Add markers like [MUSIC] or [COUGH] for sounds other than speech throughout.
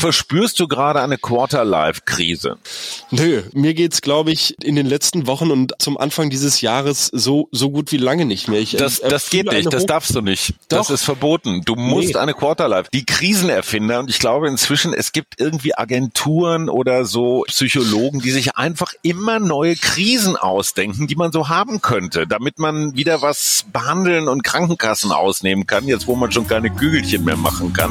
Verspürst du gerade eine Quarter-Life-Krise? Nö, mir geht's, glaube ich, in den letzten Wochen und zum Anfang dieses Jahres so, so gut wie lange nicht mehr. Ich, das, das geht nicht, das darfst du nicht. Doch. Das ist verboten. Du musst nee. eine Quarter-Life. Die Krisenerfinder, und ich glaube inzwischen, es gibt irgendwie Agenturen oder so Psychologen, die sich einfach immer neue Krisen ausdenken, die man so haben könnte, damit man wieder was behandeln und Krankenkassen ausnehmen kann, jetzt wo man schon keine Kügelchen mehr machen kann.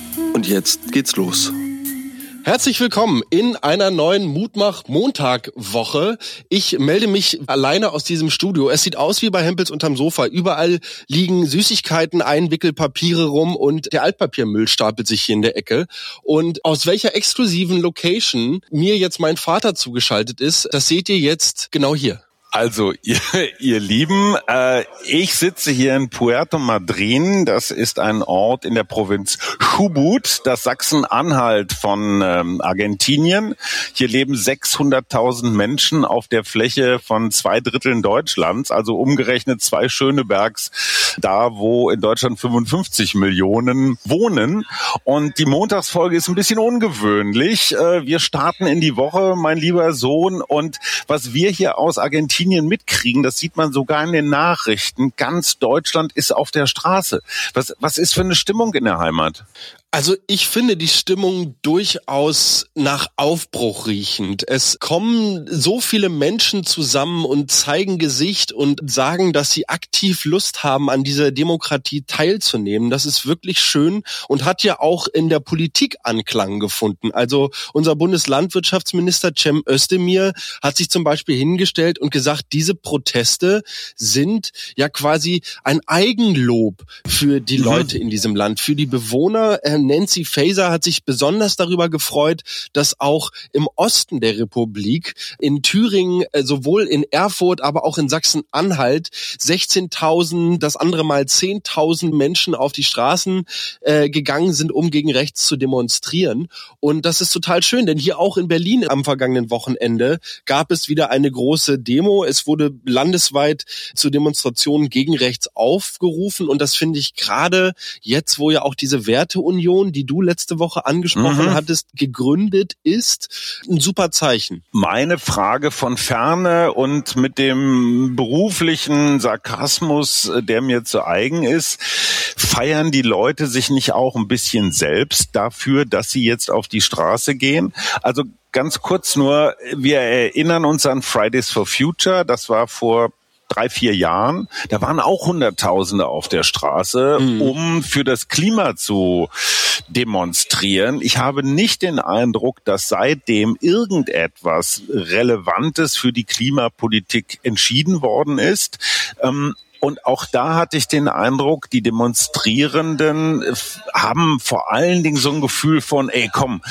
Und jetzt geht's los. Herzlich willkommen in einer neuen Mutmach-Montag-Woche. Ich melde mich alleine aus diesem Studio. Es sieht aus wie bei Hempels unterm Sofa. Überall liegen Süßigkeiten, Einwickelpapiere rum und der Altpapiermüll stapelt sich hier in der Ecke. Und aus welcher exklusiven Location mir jetzt mein Vater zugeschaltet ist, das seht ihr jetzt genau hier. Also, [LAUGHS] ihr, ihr Lieben, äh, ich sitze hier in Puerto Madryn. Das ist ein Ort in der Provinz Chubut, das Sachsen-Anhalt von ähm, Argentinien. Hier leben 600.000 Menschen auf der Fläche von zwei Dritteln Deutschlands, also umgerechnet zwei Schönebergs, da wo in Deutschland 55 Millionen wohnen. Und die Montagsfolge ist ein bisschen ungewöhnlich. Äh, wir starten in die Woche, mein lieber Sohn. Und was wir hier aus Argentinien Argentinien mitkriegen, das sieht man sogar in den Nachrichten, ganz Deutschland ist auf der Straße. Was, was ist für eine Stimmung in der Heimat? Also ich finde die Stimmung durchaus nach Aufbruch riechend. Es kommen so viele Menschen zusammen und zeigen Gesicht und sagen, dass sie aktiv Lust haben, an dieser Demokratie teilzunehmen. Das ist wirklich schön und hat ja auch in der Politik Anklang gefunden. Also unser Bundeslandwirtschaftsminister Cem Özdemir hat sich zum Beispiel hingestellt und gesagt, diese Proteste sind ja quasi ein Eigenlob für die mhm. Leute in diesem Land, für die Bewohner Nancy Faeser hat sich besonders darüber gefreut, dass auch im Osten der Republik, in Thüringen, äh, sowohl in Erfurt, aber auch in Sachsen-Anhalt, 16.000, das andere Mal 10.000 Menschen auf die Straßen äh, gegangen sind, um gegen rechts zu demonstrieren. Und das ist total schön, denn hier auch in Berlin am vergangenen Wochenende gab es wieder eine große Demo. Es wurde landesweit zu Demonstrationen gegen rechts aufgerufen. Und das finde ich gerade jetzt, wo ja auch diese Werteunion Union, die du letzte Woche angesprochen mhm. hattest, gegründet ist, ein super Zeichen. Meine Frage von ferne und mit dem beruflichen Sarkasmus, der mir zu eigen ist, feiern die Leute sich nicht auch ein bisschen selbst dafür, dass sie jetzt auf die Straße gehen? Also ganz kurz nur, wir erinnern uns an Fridays for Future, das war vor drei, vier Jahren, da waren auch Hunderttausende auf der Straße, mhm. um für das Klima zu demonstrieren. Ich habe nicht den Eindruck, dass seitdem irgendetwas Relevantes für die Klimapolitik entschieden worden ist. Ähm, und auch da hatte ich den Eindruck, die Demonstrierenden äh, haben vor allen Dingen so ein Gefühl von, ey, komm,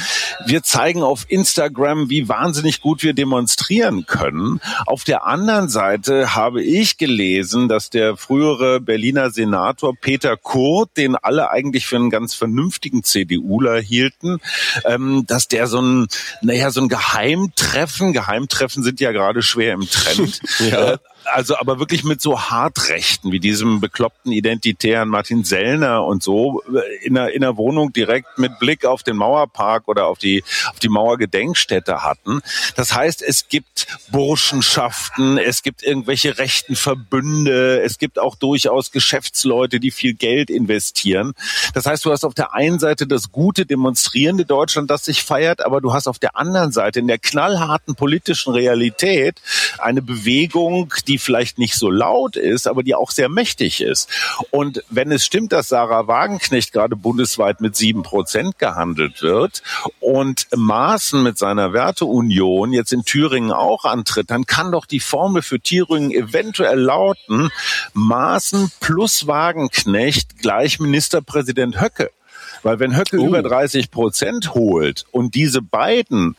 wir zeigen auf Instagram, wie wahnsinnig gut wir demonstrieren können. Auf der anderen Seite habe ich gelesen, dass der frühere Berliner Senator Peter Kurt, den alle eigentlich für einen ganz vernünftigen CDUler hielten, ähm, dass der so ein, naja, so ein Geheimtreffen, Geheimtreffen sind ja gerade schwer im Trend, [LAUGHS] ja. Also aber wirklich mit so Hartrechten wie diesem bekloppten Identitären Martin Sellner und so äh, in einer, in einer Wohnung direkt mit Blick auf den Mauerpark oder auf die, auf die Mauergedenkstätte hatten. Das heißt, es gibt Burschenschaften, es gibt irgendwelche rechten Verbünde, es gibt auch durchaus Geschäftsleute, die viel Geld investieren. Das heißt, du hast auf der einen Seite das gute demonstrierende Deutschland, das sich feiert, aber du hast auf der anderen Seite in der knallharten politischen Realität eine Bewegung, die vielleicht nicht so laut ist, aber die auch sehr mächtig ist. Und wenn es stimmt, dass Sarah Wagenknecht gerade bundesweit mit sieben Prozent gehandelt wird und Maaßen mit seiner Werteunion jetzt in Thüringen auch antritt, dann kann doch die Formel für Thüringen eventuell lauten, Maaßen plus Wagenknecht gleich Ministerpräsident Höcke. Weil wenn Höcke oh. über 30 Prozent holt und diese beiden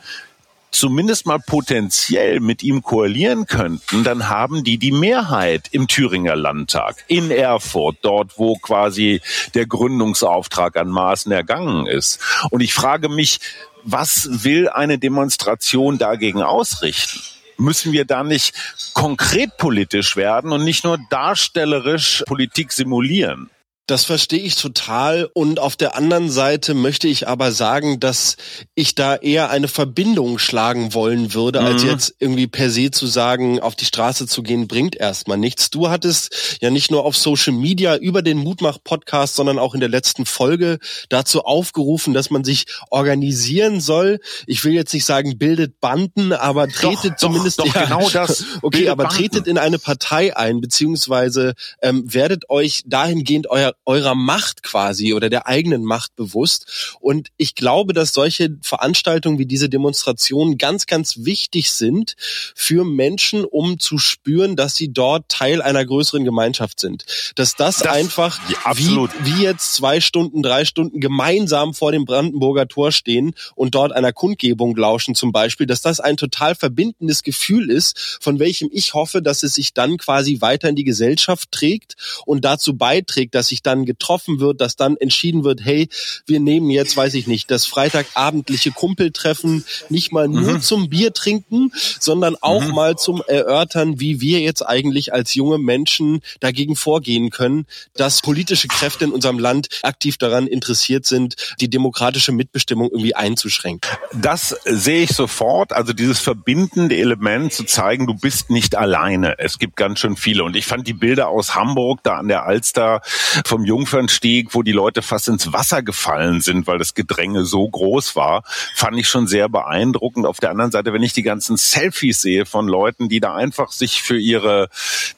zumindest mal potenziell mit ihm koalieren könnten, dann haben die die Mehrheit im Thüringer Landtag, in Erfurt, dort wo quasi der Gründungsauftrag an Maßen ergangen ist. Und ich frage mich, was will eine Demonstration dagegen ausrichten? Müssen wir da nicht konkret politisch werden und nicht nur darstellerisch Politik simulieren? Das verstehe ich total. Und auf der anderen Seite möchte ich aber sagen, dass ich da eher eine Verbindung schlagen wollen würde, mhm. als jetzt irgendwie per se zu sagen, auf die Straße zu gehen, bringt erstmal nichts. Du hattest ja nicht nur auf Social Media über den Mutmach-Podcast, sondern auch in der letzten Folge dazu aufgerufen, dass man sich organisieren soll. Ich will jetzt nicht sagen, bildet Banden, aber tretet doch, zumindest doch, doch [LAUGHS] ja, genau das. Okay, aber Banden. tretet in eine Partei ein, beziehungsweise ähm, werdet euch dahingehend euer eurer Macht quasi oder der eigenen Macht bewusst. Und ich glaube, dass solche Veranstaltungen wie diese Demonstrationen ganz, ganz wichtig sind für Menschen, um zu spüren, dass sie dort Teil einer größeren Gemeinschaft sind. Dass das, das einfach ja, wie, wie jetzt zwei Stunden, drei Stunden gemeinsam vor dem Brandenburger Tor stehen und dort einer Kundgebung lauschen zum Beispiel, dass das ein total verbindendes Gefühl ist, von welchem ich hoffe, dass es sich dann quasi weiter in die Gesellschaft trägt und dazu beiträgt, dass sich dann getroffen wird, dass dann entschieden wird, hey, wir nehmen jetzt, weiß ich nicht, das Freitagabendliche Kumpeltreffen nicht mal nur mhm. zum Bier trinken, sondern auch mhm. mal zum Erörtern, wie wir jetzt eigentlich als junge Menschen dagegen vorgehen können, dass politische Kräfte in unserem Land aktiv daran interessiert sind, die demokratische Mitbestimmung irgendwie einzuschränken. Das sehe ich sofort. Also dieses verbindende Element zu zeigen, du bist nicht alleine. Es gibt ganz schön viele. Und ich fand die Bilder aus Hamburg da an der Alster vom Jungfernstieg, wo die Leute fast ins Wasser gefallen sind, weil das Gedränge so groß war, fand ich schon sehr beeindruckend. Auf der anderen Seite, wenn ich die ganzen Selfies sehe von Leuten, die da einfach sich für ihre,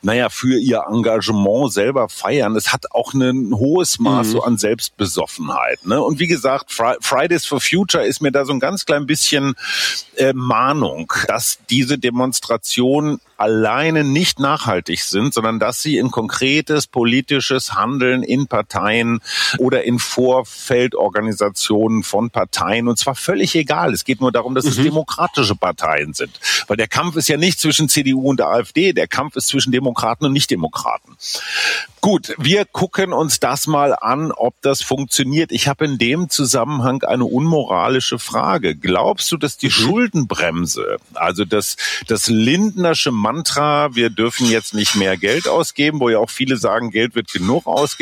naja, für ihr Engagement selber feiern, es hat auch ein hohes Maß mhm. so an Selbstbesoffenheit. Ne? Und wie gesagt, Fridays for Future ist mir da so ein ganz klein bisschen äh, Mahnung, dass diese Demonstration alleine nicht nachhaltig sind, sondern dass sie in konkretes politisches Handeln in Parteien oder in Vorfeldorganisationen von Parteien und zwar völlig egal. Es geht nur darum, dass mhm. es demokratische Parteien sind. Weil der Kampf ist ja nicht zwischen CDU und AfD, der Kampf ist zwischen Demokraten und Nichtdemokraten. Gut, wir gucken uns das mal an, ob das funktioniert. Ich habe in dem Zusammenhang eine unmoralische Frage. Glaubst du, dass die mhm. Schuldenbremse, also das, das Lindnersche Mantra, wir dürfen jetzt nicht mehr Geld ausgeben, wo ja auch viele sagen, Geld wird genug ausgegeben,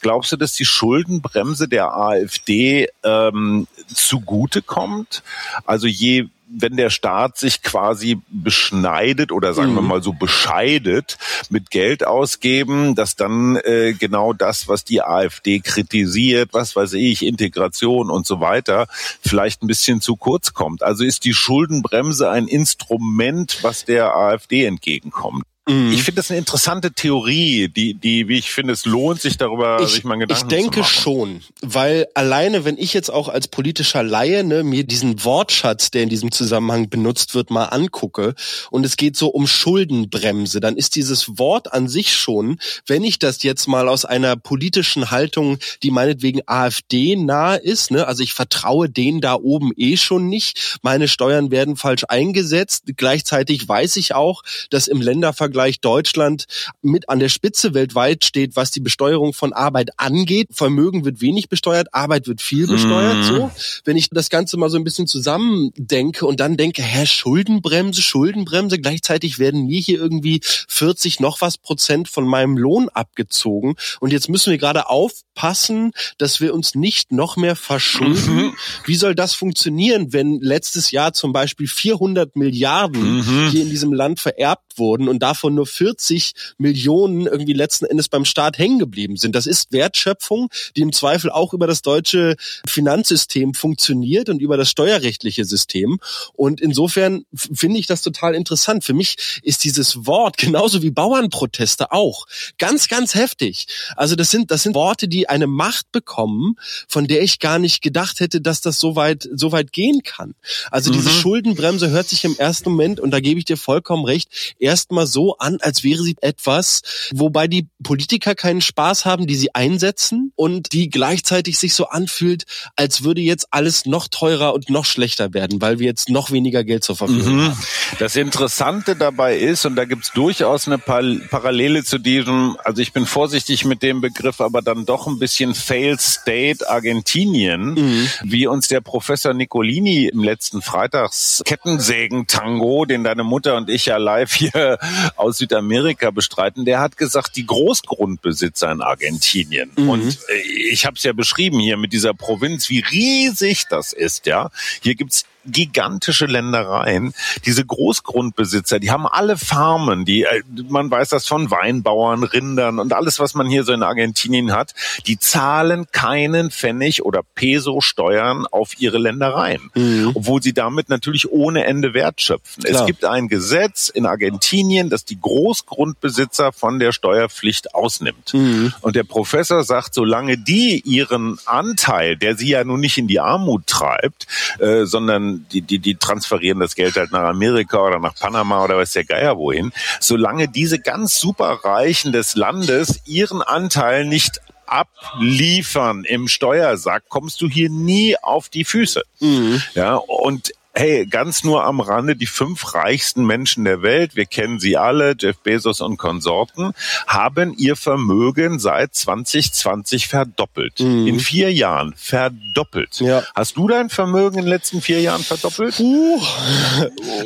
glaubst du, dass die Schuldenbremse der AfD ähm, zugute kommt? Also je wenn der Staat sich quasi beschneidet oder sagen mhm. wir mal so bescheidet mit Geld ausgeben, dass dann äh, genau das, was die AfD kritisiert, was weiß ich, Integration und so weiter, vielleicht ein bisschen zu kurz kommt. Also ist die Schuldenbremse ein Instrument, was der AfD entgegenkommt. Mhm. Ich finde das eine interessante Theorie, die, die, wie ich finde, es lohnt sich darüber, ich, sich mal Gedanken Ich denke schon, weil alleine, wenn ich jetzt auch als politischer Laie ne, mir diesen Wortschatz, der in diesem Zusammenhang benutzt wird, mal angucke und es geht so um Schuldenbremse, dann ist dieses Wort an sich schon, wenn ich das jetzt mal aus einer politischen Haltung, die meinetwegen AfD nahe ist, ne, also ich vertraue denen da oben eh schon nicht, meine Steuern werden falsch eingesetzt, gleichzeitig weiß ich auch, dass im Ländervergleich Vergleich Deutschland mit an der Spitze weltweit steht, was die Besteuerung von Arbeit angeht. Vermögen wird wenig besteuert, Arbeit wird viel besteuert. Mhm. So, wenn ich das Ganze mal so ein bisschen zusammendenke und dann denke, hä, Schuldenbremse, Schuldenbremse, gleichzeitig werden mir hier irgendwie 40 noch was Prozent von meinem Lohn abgezogen und jetzt müssen wir gerade aufpassen, dass wir uns nicht noch mehr verschulden. Mhm. Wie soll das funktionieren, wenn letztes Jahr zum Beispiel 400 Milliarden mhm. hier in diesem Land vererbt wurden und davon davon nur 40 Millionen irgendwie letzten Endes beim Staat hängen geblieben sind. Das ist Wertschöpfung, die im Zweifel auch über das deutsche Finanzsystem funktioniert und über das steuerrechtliche System. Und insofern finde ich das total interessant. Für mich ist dieses Wort [LAUGHS] genauso wie Bauernproteste auch ganz, ganz heftig. Also das sind, das sind Worte, die eine Macht bekommen, von der ich gar nicht gedacht hätte, dass das so weit, so weit gehen kann. Also mhm. diese Schuldenbremse hört sich im ersten Moment, und da gebe ich dir vollkommen recht, erstmal so so an, als wäre sie etwas, wobei die Politiker keinen Spaß haben, die sie einsetzen und die gleichzeitig sich so anfühlt, als würde jetzt alles noch teurer und noch schlechter werden, weil wir jetzt noch weniger Geld zur Verfügung mhm. haben. Das Interessante dabei ist, und da gibt's durchaus eine Parallele zu diesem, also ich bin vorsichtig mit dem Begriff, aber dann doch ein bisschen Failed State Argentinien, mhm. wie uns der Professor Nicolini im letzten Freitags Kettensägen-Tango, den deine Mutter und ich ja live hier aus Südamerika bestreiten, der hat gesagt, die Großgrundbesitzer in Argentinien. Mhm. Und äh, ich habe es ja beschrieben hier mit dieser Provinz, wie riesig das ist, ja. Hier gibt's gigantische Ländereien. Diese Großgrundbesitzer, die haben alle Farmen, die äh, man weiß das von Weinbauern, Rindern und alles, was man hier so in Argentinien hat, die zahlen keinen Pfennig oder Peso Steuern auf ihre Ländereien, mhm. obwohl sie damit natürlich ohne Ende Wert schöpfen. Klar. Es gibt ein Gesetz in Argentinien, das die Großgrundbesitzer von der Steuerpflicht ausnimmt. Mhm. Und der Professor sagt, solange die ihren Anteil, der sie ja nun nicht in die Armut treibt, äh, sondern die, die, die transferieren das Geld halt nach Amerika oder nach Panama oder weiß der Geier wohin. Solange diese ganz superreichen des Landes ihren Anteil nicht abliefern im Steuersack, kommst du hier nie auf die Füße. Mhm. Ja, und hey, ganz nur am Rande, die fünf reichsten Menschen der Welt, wir kennen sie alle, Jeff Bezos und Konsorten, haben ihr Vermögen seit 2020 verdoppelt. Mhm. In vier Jahren verdoppelt. Ja. Hast du dein Vermögen in den letzten vier Jahren verdoppelt? Uh.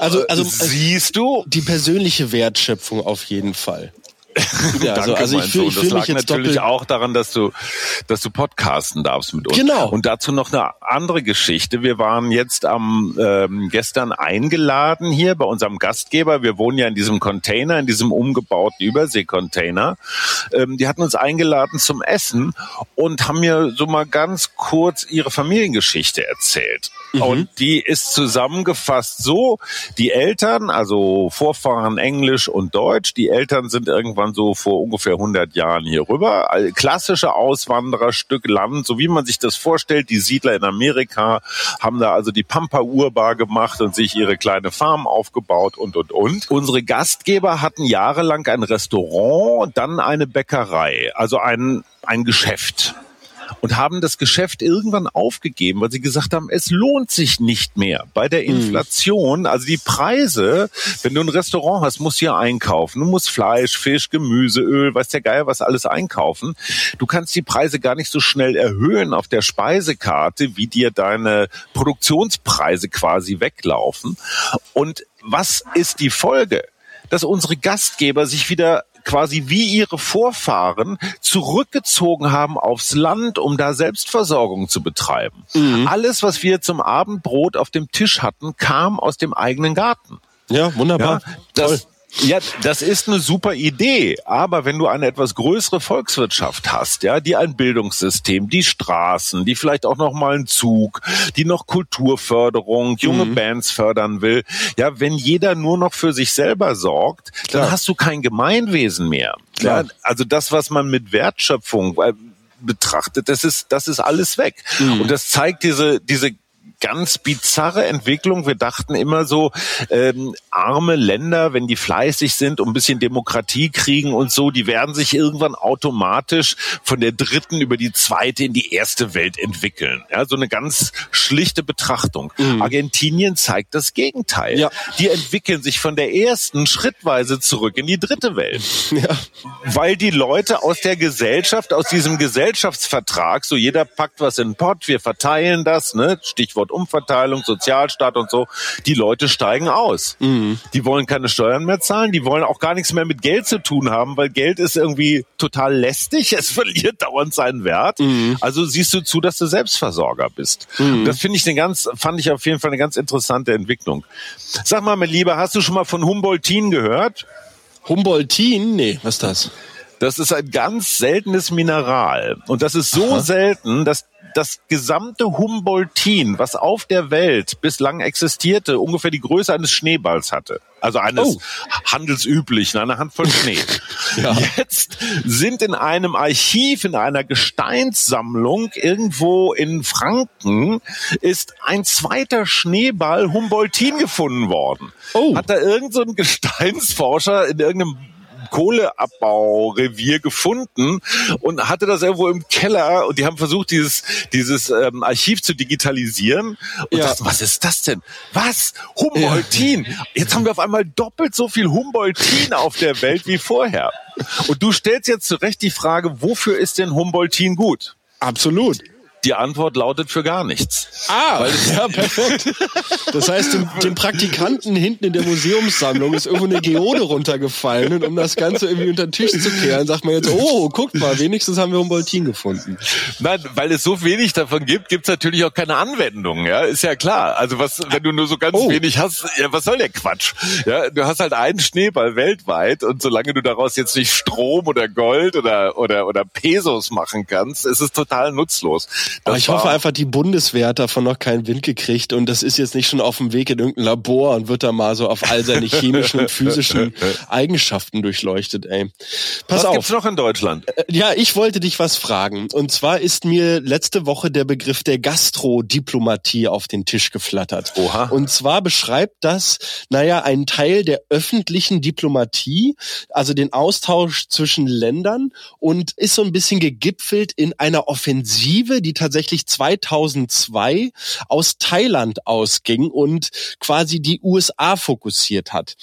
Also, also siehst du die persönliche Wertschöpfung auf jeden Fall. [LAUGHS] Ja, also, Danke, also ich fühle fühl mich jetzt natürlich auch daran, dass du, dass du podcasten darfst mit uns. Genau. Und dazu noch eine andere Geschichte. Wir waren jetzt am ähm, gestern eingeladen hier bei unserem Gastgeber. Wir wohnen ja in diesem Container, in diesem umgebauten Überseekontainer. Ähm, die hatten uns eingeladen zum Essen und haben mir so mal ganz kurz ihre Familiengeschichte erzählt. Mhm. Und die ist zusammengefasst so: Die Eltern, also Vorfahren Englisch und Deutsch, die Eltern sind irgendwann waren so vor ungefähr 100 Jahren hier rüber. Klassische Auswanderer, Stück Land, so wie man sich das vorstellt. Die Siedler in Amerika haben da also die Pampa urbar gemacht und sich ihre kleine Farm aufgebaut und, und, und. Unsere Gastgeber hatten jahrelang ein Restaurant dann eine Bäckerei, also ein, ein Geschäft und haben das Geschäft irgendwann aufgegeben, weil sie gesagt haben, es lohnt sich nicht mehr. Bei der hm. Inflation, also die Preise, wenn du ein Restaurant hast, musst du ja einkaufen. Du musst Fleisch, Fisch, Gemüse, Öl, weiß der Geier was alles einkaufen. Du kannst die Preise gar nicht so schnell erhöhen auf der Speisekarte, wie dir deine Produktionspreise quasi weglaufen. Und was ist die Folge? dass unsere Gastgeber sich wieder quasi wie ihre Vorfahren zurückgezogen haben aufs Land, um da Selbstversorgung zu betreiben. Mhm. Alles, was wir zum Abendbrot auf dem Tisch hatten, kam aus dem eigenen Garten. Ja, wunderbar. Ja, das, ja, das ist eine super Idee. Aber wenn du eine etwas größere Volkswirtschaft hast, ja, die ein Bildungssystem, die Straßen, die vielleicht auch noch mal einen Zug, die noch Kulturförderung, junge mhm. Bands fördern will, ja, wenn jeder nur noch für sich selber sorgt, Klar. dann hast du kein Gemeinwesen mehr. Ja, also das, was man mit Wertschöpfung äh, betrachtet, das ist, das ist alles weg. Mhm. Und das zeigt diese, diese ganz bizarre Entwicklung. Wir dachten immer so, ähm, arme Länder, wenn die fleißig sind und ein bisschen Demokratie kriegen und so, die werden sich irgendwann automatisch von der dritten über die zweite in die erste Welt entwickeln. Ja, so eine ganz schlichte Betrachtung. Mhm. Argentinien zeigt das Gegenteil. Ja. Die entwickeln sich von der ersten schrittweise zurück in die dritte Welt. [LAUGHS] Ja. Weil die Leute aus der Gesellschaft, aus diesem Gesellschaftsvertrag, so jeder packt was in den Pott, wir verteilen das, ne? Stichwort Stichwort Umverteilung, Sozialstaat und so, die Leute steigen aus. Mhm. Die wollen keine Steuern mehr zahlen, die wollen auch gar nichts mehr mit Geld zu tun haben, weil Geld ist irgendwie total lästig, [LAUGHS] es verliert dauernd seinen Wert. Mhm. Also siehst du zu, dass du Selbstversorger bist. Mhm. Das finde ich eine ganz, fand ich auf jeden Fall eine ganz interessante Entwicklung. Sag mal, mein Lieber, hast du schon mal von Humboldtin gehört? Humboldtin? Nee, was ist das? Das ist ein ganz seltenes Mineral. Und das ist so Aha. selten, dass das gesamte Humboldtin, was auf der Welt bislang existierte, ungefähr die Größe eines Schneeballs hatte. Also eines oh. handelsüblichen, eine Handvoll Schnee. [LAUGHS] ja. Jetzt sind in einem Archiv, in einer Gesteinssammlung irgendwo in Franken, ist ein zweiter Schneeball Humboldtin gefunden worden. Oh. Hat da irgendein so Gesteinsforscher in irgendeinem Kohleabbaurevier gefunden und hatte das irgendwo im Keller und die haben versucht, dieses, dieses ähm, Archiv zu digitalisieren. Und ja. das, was ist das denn? Was? Humboldtin. Jetzt haben wir auf einmal doppelt so viel Humboldtin auf der Welt wie vorher. Und du stellst jetzt zurecht die Frage, wofür ist denn Humboldtin gut? Absolut. Die Antwort lautet für gar nichts. Ah, ja, perfekt. Das heißt, dem, dem, Praktikanten hinten in der Museumssammlung ist irgendwo eine Geode runtergefallen und um das Ganze irgendwie unter den Tisch zu kehren, sagt man jetzt, oh, guckt mal, wenigstens haben wir Humboldtin gefunden. Nein, weil es so wenig davon gibt, gibt es natürlich auch keine Anwendung, ja, ist ja klar. Also was, wenn du nur so ganz oh. wenig hast, ja, was soll der Quatsch? Ja, du hast halt einen Schneeball weltweit und solange du daraus jetzt nicht Strom oder Gold oder, oder, oder Pesos machen kannst, ist es total nutzlos. Aber ich hoffe einfach, die Bundeswehr hat davon noch keinen Wind gekriegt und das ist jetzt nicht schon auf dem Weg in irgendein Labor und wird da mal so auf all seine chemischen und physischen [LAUGHS] Eigenschaften durchleuchtet, ey. Pass was auf. gibt's noch in Deutschland? Äh, ja, ich wollte dich was fragen. Und zwar ist mir letzte Woche der Begriff der Gastrodiplomatie auf den Tisch geflattert. Oha. Und zwar beschreibt das, naja, einen Teil der öffentlichen Diplomatie, also den Austausch zwischen Ländern und ist so ein bisschen gegipfelt in einer Offensive, die tatsächlich 2002 aus Thailand ausging und quasi die USA fokussiert hat.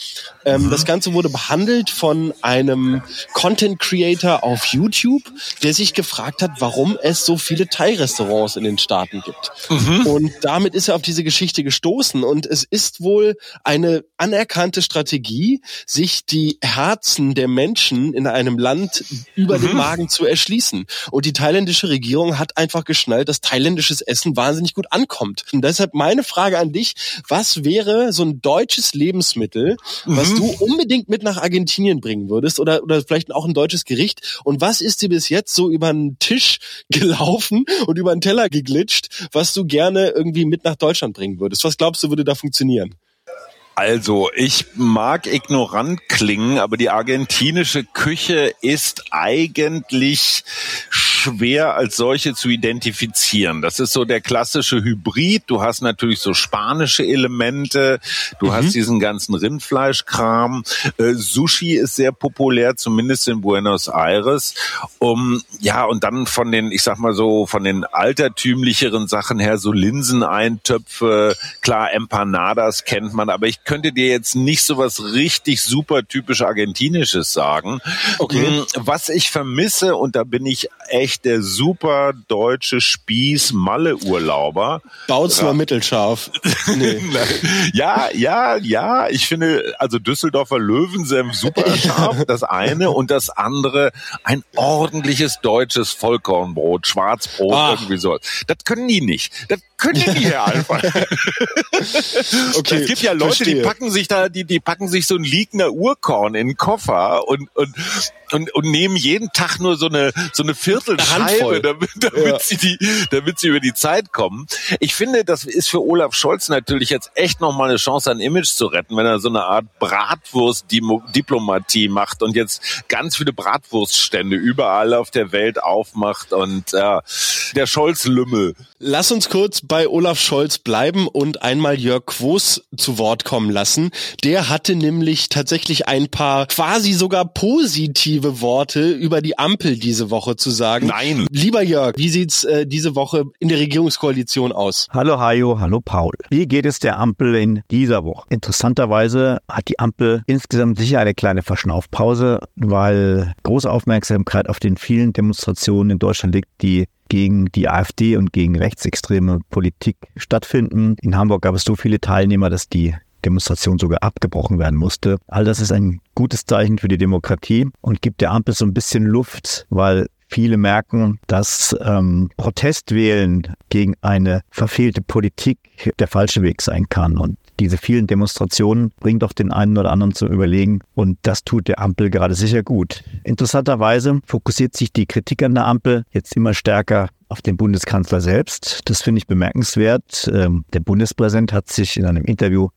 Ähm, mhm. Das Ganze wurde behandelt von einem Content Creator auf YouTube, der sich gefragt hat, warum es so viele Thai-Restaurants in den Staaten gibt. Mhm. Und damit ist er auf diese Geschichte gestoßen und es ist wohl eine anerkannte Strategie, sich die Herzen der Menschen in einem Land über mhm. den Magen zu erschließen. Und die thailändische Regierung hat einfach geschnallt, geschnallt, dass thailändisches Essen wahnsinnig gut ankommt. Und deshalb meine Frage an dich, was wäre so ein deutsches Lebensmittel, was mhm. du unbedingt mit nach Argentinien bringen würdest oder, oder vielleicht auch ein deutsches Gericht? Und was ist dir bis jetzt so über einen Tisch [LAUGHS] gelaufen und über einen Teller geglitscht, was du gerne irgendwie mit nach Deutschland bringen würdest? Was glaubst du, würde da funktionieren? Also, ich mag ignorant klingen, aber die argentinische Küche ist eigentlich schwer als solche zu identifizieren. Das ist so der klassische Hybrid. Du hast natürlich so spanische Elemente, du mhm. hast diesen ganzen Rindfleischkram. Äh, Sushi ist sehr populär, zumindest in Buenos Aires. Um, ja, und dann von den, ich sag mal so, von den altertümlicheren Sachen her, so Linseneintöpfe, klar, Empanadas kennt man, aber ich könnte dir jetzt nicht so was richtig super typisch argentinisches sagen. Okay. Hm, was ich vermisse, und da bin ich echt echt der super deutsche Spieß Malle-Urlauber. Baut's mal mittelscharf. [LAUGHS] Nee. ja, ja, ja. Ich finde, also Düsseldorfer Löwensenf super [LAUGHS] scharf, das eine. Und das andere, ein ordentliches deutsches Vollkornbrot, Schwarzbrot, Ach. irgendwie so. Das können die nicht. Das die nicht [LAUGHS] einfach. okay, es gibt ja Leute, verstehe. die packen sich da, die, die packen sich so ein liegender Urkorn in den Koffer und, und und, und nehmen jeden Tag nur so eine so eine Viertelscheibe, damit, damit ja. sie die, damit sie über die Zeit kommen. Ich finde, das ist für Olaf Scholz natürlich jetzt echt noch mal eine Chance, ein Image zu retten, wenn er so eine Art Bratwurst-Diplomatie macht und jetzt ganz viele Bratwurststände überall auf der Welt aufmacht und ja, der Scholz-Lümmel. Lass uns kurz bei Olaf Scholz bleiben und einmal Jörg Quos zu Wort kommen lassen. Der hatte nämlich tatsächlich ein paar quasi sogar positive Worte über die Ampel diese Woche zu sagen. Nein. Lieber Jörg, wie sieht's äh, diese Woche in der Regierungskoalition aus? Hallo Hajo, hallo Paul. Wie geht es der Ampel in dieser Woche? Interessanterweise hat die Ampel insgesamt sicher eine kleine Verschnaufpause, weil große Aufmerksamkeit auf den vielen Demonstrationen in Deutschland liegt, die gegen die AfD und gegen rechtsextreme Politik stattfinden. In Hamburg gab es so viele Teilnehmer, dass die Demonstration sogar abgebrochen werden musste. All das ist ein gutes Zeichen für die Demokratie und gibt der Ampel so ein bisschen Luft, weil viele merken, dass ähm, Protestwählen gegen eine verfehlte Politik der falsche Weg sein kann. Und diese vielen Demonstrationen bringen doch den einen oder anderen zum Überlegen und das tut der Ampel gerade sicher gut. Interessanterweise fokussiert sich die Kritik an der Ampel jetzt immer stärker auf den Bundeskanzler selbst. Das finde ich bemerkenswert. Ähm, der Bundespräsident hat sich in einem Interview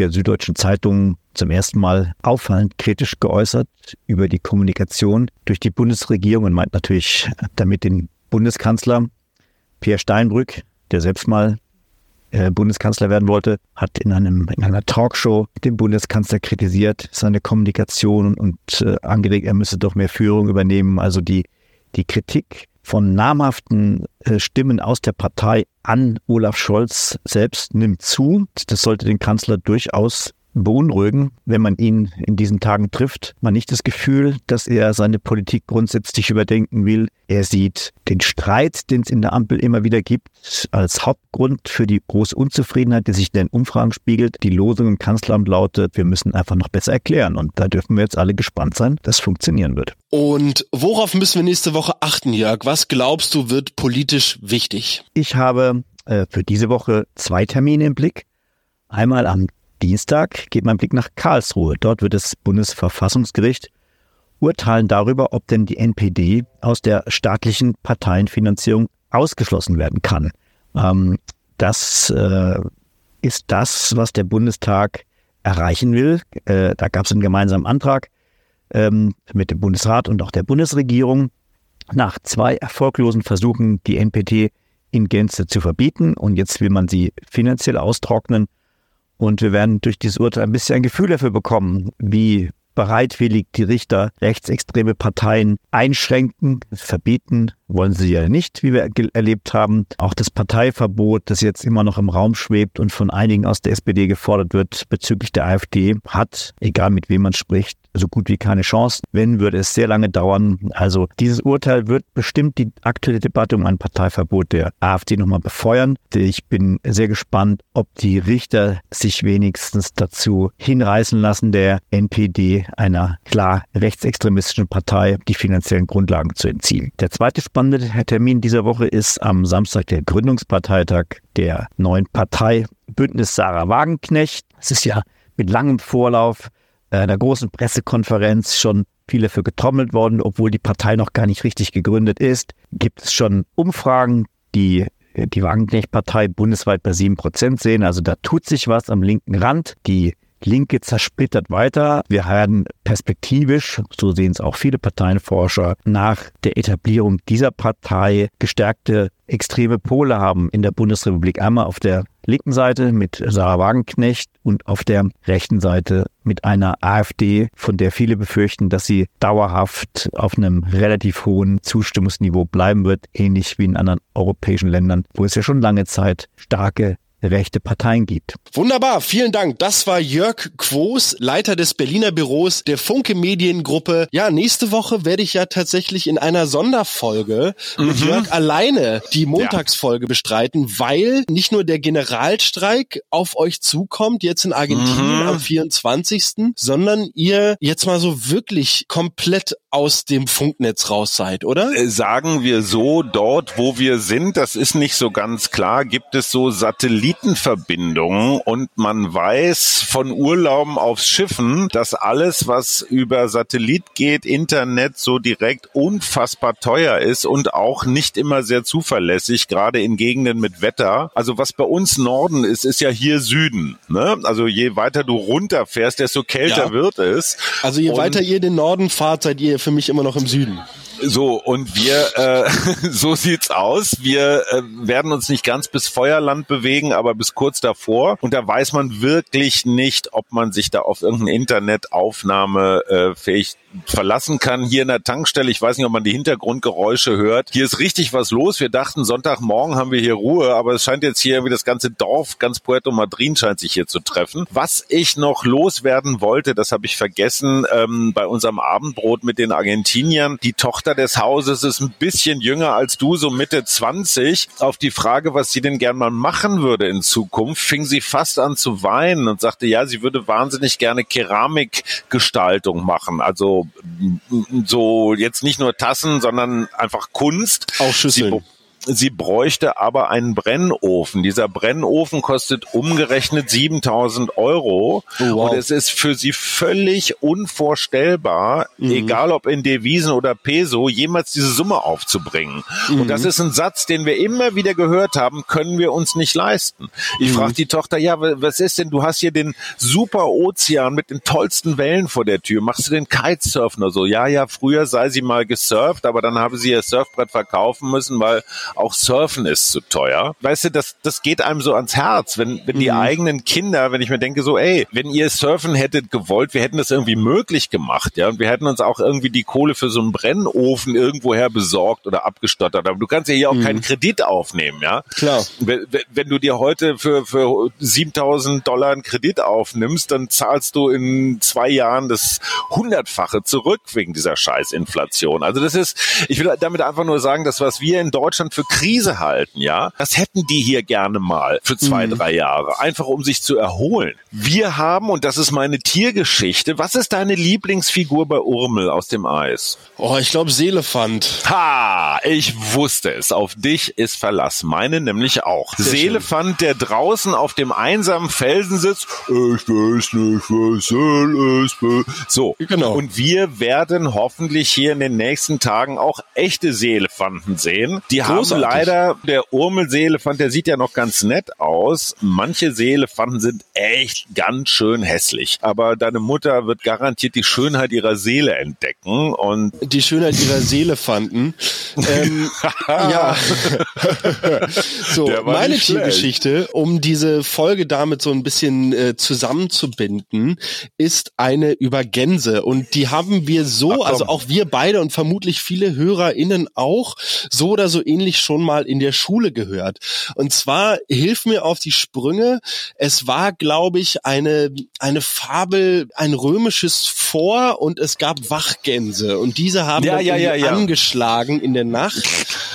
der Süddeutschen Zeitung zum ersten Mal auffallend kritisch geäußert über die Kommunikation durch die Bundesregierung und meint natürlich damit den Bundeskanzler Pierre Steinbrück, der selbst mal äh, Bundeskanzler werden wollte, hat in, einem, in einer Talkshow den Bundeskanzler kritisiert, seine Kommunikation und äh, angeregt, er müsse doch mehr Führung übernehmen. Also die, die Kritik von namhaften äh, Stimmen aus der Partei an Olaf Scholz selbst nimmt zu. Das sollte den Kanzler durchaus beunruhigen, wenn man ihn in diesen Tagen trifft. Man nicht das Gefühl, dass er seine Politik grundsätzlich überdenken will. Er sieht den Streit, den es in der Ampel immer wieder gibt, als Hauptgrund für die große Unzufriedenheit, die sich in den Umfragen spiegelt. Die Losung im Kanzleramt lautet, wir müssen einfach noch besser erklären. Und da dürfen wir jetzt alle gespannt sein, dass es funktionieren wird. Und worauf müssen wir nächste Woche achten, Jörg? Was glaubst du wird politisch wichtig? Ich habe äh, für diese Woche zwei Termine im Blick. Einmal am Dienstag geht mein Blick nach Karlsruhe. Dort wird das Bundesverfassungsgericht urteilen darüber, ob denn die NPD aus der staatlichen Parteienfinanzierung ausgeschlossen werden kann. Ähm, das äh, ist das, was der Bundestag erreichen will. Äh, da gab es einen gemeinsamen Antrag ähm, mit dem Bundesrat und auch der Bundesregierung. Nach zwei erfolglosen Versuchen, die NPD in Gänze zu verbieten und jetzt will man sie finanziell austrocknen und wir werden durch dieses Urteil ein bisschen ein Gefühl dafür bekommen, wie bereitwillig die Richter rechtsextreme Parteien einschränken, verbieten, wollen sie ja nicht, wie wir erlebt haben. Auch das Parteiverbot, das jetzt immer noch im Raum schwebt und von einigen aus der SPD gefordert wird bezüglich der AfD, hat, egal mit wem man spricht, so gut wie keine Chance. Wenn, würde es sehr lange dauern. Also dieses Urteil wird bestimmt die aktuelle Debatte um ein Parteiverbot der AfD nochmal befeuern. Ich bin sehr gespannt, ob die Richter sich wenigstens dazu hinreißen lassen, der NPD, einer klar rechtsextremistischen Partei, die finanziellen Grundlagen zu entziehen. Der zweite spannende Termin dieser Woche ist am Samstag der Gründungsparteitag der neuen Partei Bündnis Sarah Wagenknecht. Es ist ja mit langem Vorlauf äh, einer großen Pressekonferenz schon viele für getrommelt worden, obwohl die Partei noch gar nicht richtig gegründet ist. Gibt es schon Umfragen, die die Wagenknecht-Partei bundesweit bei sieben Prozent sehen. Also da tut sich was am linken Rand. Die Linke zersplittert weiter. Wir werden perspektivisch, so sehen es auch viele Parteienforscher, nach der Etablierung dieser Partei gestärkte extreme Pole haben in der Bundesrepublik. Einmal auf der linken Seite mit Sarah Wagenknecht und auf der rechten Seite mit einer AfD, von der viele befürchten, dass sie dauerhaft auf einem relativ hohen Zustimmungsniveau bleiben wird, ähnlich wie in anderen europäischen Ländern, wo es ja schon lange Zeit starke rechte Parteien gibt. Wunderbar, vielen Dank. Das war Jörg Quos, Leiter des Berliner Büros der Funke Mediengruppe. Ja, nächste Woche werde ich ja tatsächlich in einer Sonderfolge mhm. mit Jörg alleine die Montagsfolge ja. bestreiten, weil nicht nur der Generalstreik auf euch zukommt, jetzt in Argentinien mhm. am 24., sondern ihr jetzt mal so wirklich komplett aus dem Funknetz raus seid, oder? Äh, sagen wir so, dort, wo wir sind, das ist nicht so ganz klar, gibt es so Satellitenverbindungen und man weiß von Urlauben auf Schiffen, dass alles, was über Satellit geht, Internet so direkt unfassbar teuer ist und auch nicht immer sehr zuverlässig, gerade in Gegenden mit Wetter. Also was bei uns Norden ist, ist ja hier Süden. Ne? Also je weiter du runterfährst, desto kälter ja. wird es. Also je und weiter ihr den Norden fahrt, seid ihr für mich immer noch im Süden. So, und wir, äh, [LAUGHS] so sieht's aus. Wir äh, werden uns nicht ganz bis Feuerland bewegen, aber bis kurz davor. Und da weiß man wirklich nicht, ob man sich da auf irgendeine Internetaufnahme äh, fähig verlassen kann. Hier in der Tankstelle, ich weiß nicht, ob man die Hintergrundgeräusche hört. Hier ist richtig was los. Wir dachten, Sonntagmorgen haben wir hier Ruhe, aber es scheint jetzt hier wie das ganze Dorf, ganz Puerto Madryn scheint sich hier zu treffen. Was ich noch loswerden wollte, das habe ich vergessen, ähm, bei unserem Abendbrot mit den Argentiniern. Die Tochter des Hauses ist ein bisschen jünger als du, so Mitte 20. Auf die Frage, was sie denn gern mal machen würde in Zukunft, fing sie fast an zu weinen und sagte, ja, sie würde wahnsinnig gerne Keramikgestaltung machen. Also so jetzt nicht nur Tassen, sondern einfach Kunst. Auch Schüsseln. Sie, sie bräuchte aber einen Brennofen. Dieser Brennofen kostet umgerechnet 7000 Euro. Oh, wow. Und es ist für sie völlig unvorstellbar, mhm. egal ob in Devisen oder Peso, jemals diese Summe aufzubringen. Mhm. Und das ist ein Satz, den wir immer wieder gehört haben, können wir uns nicht leisten. Ich mhm. frage die Tochter, ja, was ist denn, du hast hier den super Ozean mit den tollsten Wellen vor der Tür. Machst du den Kitesurfen oder so? Ja, ja, früher sei sie mal gesurft, aber dann habe sie ihr Surfbrett verkaufen müssen, weil auch Surfen ist zu teuer. Weißt du, das, das geht einem so ans Herz, wenn, wenn die mhm. eigenen Kinder, wenn ich mir denke so, ey, wenn ihr Surfen hättet gewollt, wir hätten das irgendwie möglich gemacht, ja, und wir hätten uns auch irgendwie die Kohle für so einen Brennofen irgendwoher besorgt oder abgestottert. Aber du kannst ja hier auch mhm. keinen Kredit aufnehmen, ja. Klar. Wenn, wenn du dir heute für, für 7000 Dollar einen Kredit aufnimmst, dann zahlst du in zwei Jahren das hundertfache zurück wegen dieser Scheißinflation. Also das ist, ich will damit einfach nur sagen, das, was wir in Deutschland für Krise halten, ja, das hätten die hier gerne mal für zwei, mhm. drei Jahre, einfach um sich zu erholen. Wir haben, und das ist meine Tiergeschichte, was ist deine Lieblingsfigur bei Urmel aus dem Eis? Oh, ich glaube Seelefant. Ha, ich wusste es. Auf dich ist Verlass. Meine nämlich auch. Sehr Seelefant, schön. der draußen auf dem einsamen Felsen sitzt. Ich weiß nicht, was soll es. So. Genau. Und wir werden hoffentlich hier in den nächsten Tagen auch echte Seelefanten sehen. Die haben leider, der Urmelseelefant, der sieht ja noch ganz nett aus. Manche Seelefanten sind echt ganz schön hässlich. Aber deine Mutter wird garantiert die Schönheit ihrer Seele entdecken und die Schönheit ihrer Seele fanden. ähm, [LAUGHS] ja. so, meine Tiergeschichte, um diese Folge damit so ein bisschen äh, zusammenzubinden, ist eine über Gänse. Und die haben wir so, Ach, also auch wir beide und vermutlich viele HörerInnen auch, so oder so ähnlich schon mal in der Schule gehört. Und zwar, hilf mir auf die Sprünge, es war, glaube ich, eine, eine Fabel, ein römisches Vor und es gab Wachgänse. Und diese haben ja, ja, ja, angeschlagen in der Nacht,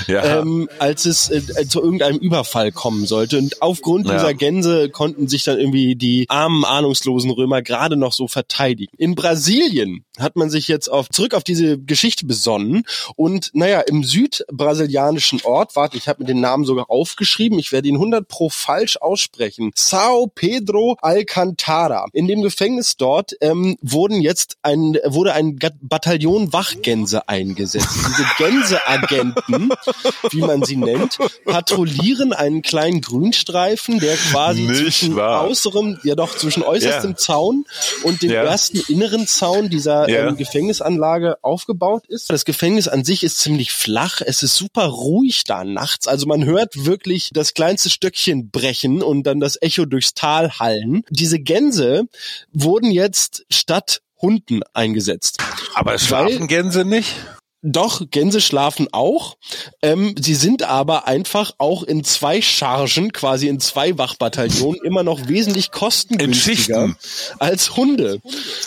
ähm, als es äh, zu irgendeinem Überfall kommen sollte. Und aufgrund dieser Gänse konnten sich dann irgendwie die armen, ahnungslosen Römer gerade noch so verteidigen. In Brasilien hat man sich jetzt auf, zurück auf diese Geschichte besonnen und naja, im südbrasilianischen Ort, warte, ich habe mir den Namen sogar aufgeschrieben, ich werde ihn 100 pro falsch aussprechen, Sao Pedro Alcantara. In dem Gefängnis dort ähm, wurden jetzt ein, wurde ein Bataillon Wachgänse eingesetzt. Diese Gänseagenten, [LAUGHS] wie man sie nennt, patrouillieren einen kleinen Grünstreifen, der quasi Nicht zwischen wahr. äußerem, ja doch, zwischen äußerstem ja. Zaun und dem ja. ersten inneren Zaun dieser ja. ähm, Gefängnisanlage aufgebaut ist. Das Gefängnis an sich ist ziemlich flach. Es ist super ruhig da nachts. Also man hört wirklich das kleinste Stöckchen brechen und dann das Echo durchs Tal hallen. Diese Gänse wurden jetzt statt Hunden eingesetzt. Aber schlafen Gänse nicht? Doch, Gänse schlafen auch. Ähm, sie sind aber einfach auch in zwei Chargen, quasi in zwei Wachbataillonen, immer noch wesentlich kostengünstiger als Hunde.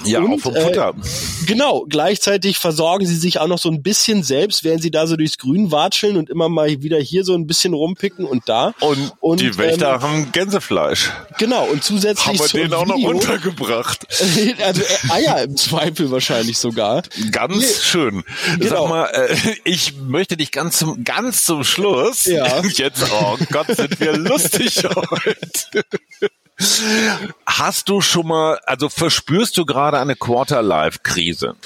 Ja, Und, auch vom Futter. Äh, genau, gleichzeitig versorgen sie sich auch noch so ein bisschen selbst, während sie da so durchs Grün watscheln und immer mal wieder hier so ein bisschen rumpicken und da. Und, und die Wächter ähm, haben Gänsefleisch. Genau, und zusätzlich haben wir den auch noch untergebracht. [LAUGHS] also äh, Eier im Zweifel wahrscheinlich sogar. Ganz Hier, schön. Genau sag mal, äh, ich möchte dich ganz zum, ganz zum Schluss. Ja. [LAUGHS] Jetzt, oh Gott, sind wir lustig [LAUGHS] heute. Hast du schon mal, also verspürst du gerade eine Quarter-Life-Krise?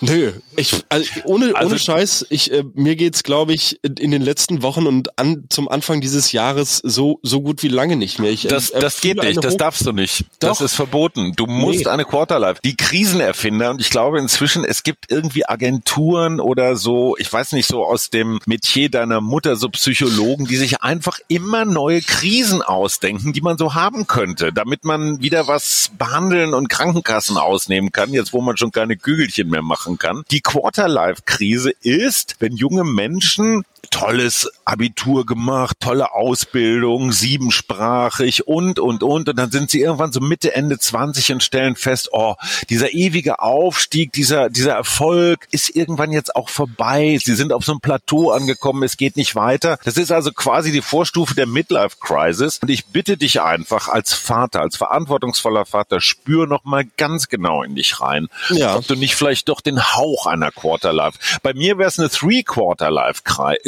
Nö, ich, also ohne, also, ohne Scheiß, ich, äh, mir geht's, glaube ich, in den letzten Wochen und an, zum Anfang dieses Jahres so, so gut wie lange nicht mehr. Ich, das, äh, das geht nicht, das darfst du nicht. Doch. Das ist verboten. Du musst nee. eine Quarter-Life. Die Krisenerfinder, und ich glaube inzwischen, es gibt irgendwie Agenturen oder so, ich weiß nicht, so aus dem Metier deiner Mutter, so Psychologen, die sich einfach immer neue Krisen ausdenken, die man so haben könnte könnte, damit man wieder was behandeln und Krankenkassen ausnehmen kann, jetzt wo man schon keine Kügelchen mehr machen kann. Die Quarterlife-Krise ist, wenn junge Menschen tolles Abitur gemacht, tolle Ausbildung, siebensprachig und, und, und. Und dann sind sie irgendwann so Mitte, Ende 20 und stellen fest, oh, dieser ewige Aufstieg, dieser, dieser Erfolg ist irgendwann jetzt auch vorbei. Sie sind auf so einem Plateau angekommen, es geht nicht weiter. Das ist also quasi die Vorstufe der Midlife Crisis. Und ich bitte dich einfach als Vater, als verantwortungsvoller Vater, spür noch mal ganz genau in dich rein. Ja. Ob du nicht vielleicht doch den Hauch einer Quarterlife. Bei mir wäre es eine Three-Quarter-Life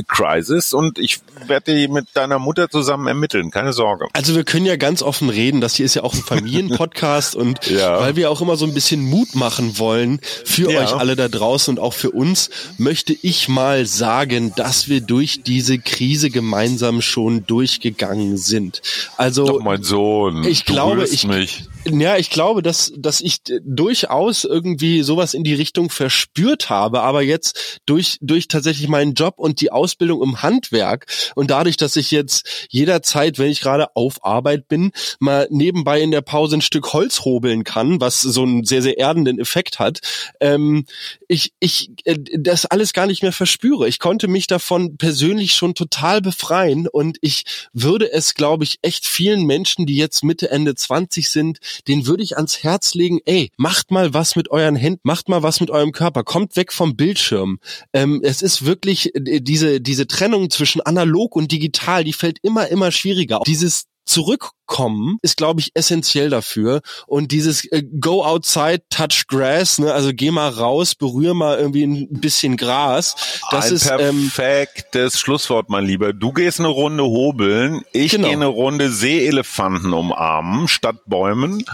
Crisis und ich werde die mit deiner Mutter zusammen ermitteln, keine Sorge. Also wir können ja ganz offen reden, das hier ist ja auch ein Familienpodcast [LAUGHS] und ja. weil wir auch immer so ein bisschen Mut machen wollen für ja. euch alle da draußen und auch für uns, möchte ich mal sagen, dass wir durch diese Krise gemeinsam schon durchgegangen sind. Also Doch mein Sohn, ich glaube, ich mich. Ja, ich glaube, dass, dass ich durchaus irgendwie sowas in die Richtung verspürt habe, aber jetzt durch, durch tatsächlich meinen Job und die Ausbildung im Handwerk und dadurch, dass ich jetzt jederzeit, wenn ich gerade auf Arbeit bin, mal nebenbei in der Pause ein Stück Holz hobeln kann, was so einen sehr, sehr erdenden Effekt hat, ähm, ich, ich äh, das alles gar nicht mehr verspüre. Ich konnte mich davon persönlich schon total befreien und ich würde es, glaube ich, echt vielen Menschen, die jetzt Mitte, Ende 20 sind, den würde ich ans Herz legen, ey, macht mal was mit euren Händen, macht mal was mit eurem Körper, kommt weg vom Bildschirm. Ähm, es ist wirklich äh, diese, diese Trennung zwischen analog und digital, die fällt immer, immer schwieriger. Dieses zurück kommen, ist, glaube ich, essentiell dafür. Und dieses äh, Go outside, touch grass, ne, also geh mal raus, berühr mal irgendwie ein bisschen Gras. Das ein ist ähm, perfektes ähm, Schlusswort, mein Lieber. Du gehst eine Runde hobeln, ich genau. gehe eine Runde Seeelefanten umarmen statt Bäumen.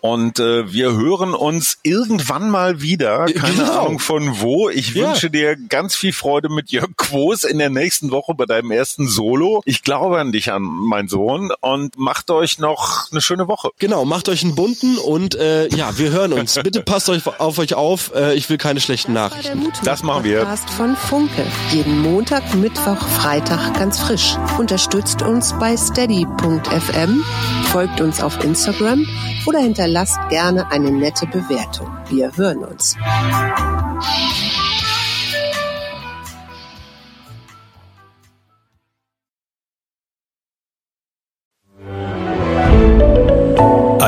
Und äh, wir hören uns irgendwann mal wieder. Keine genau. Ahnung von wo. Ich ja. wünsche dir ganz viel Freude mit Jörg Quos in der nächsten Woche bei deinem ersten Solo. Ich glaube an dich an, mein Sohn. Und macht euch noch eine schöne Woche. Genau, macht euch einen bunten und äh, ja, wir hören uns. [LAUGHS] Bitte passt euch auf euch auf. Äh, ich will keine schlechten Nachrichten. Das machen wir. Podcast von Funke. Jeden Montag, Mittwoch, Freitag ganz frisch. Unterstützt uns bei steady.fm, folgt uns auf Instagram oder hinterlasst gerne eine nette Bewertung. Wir hören uns.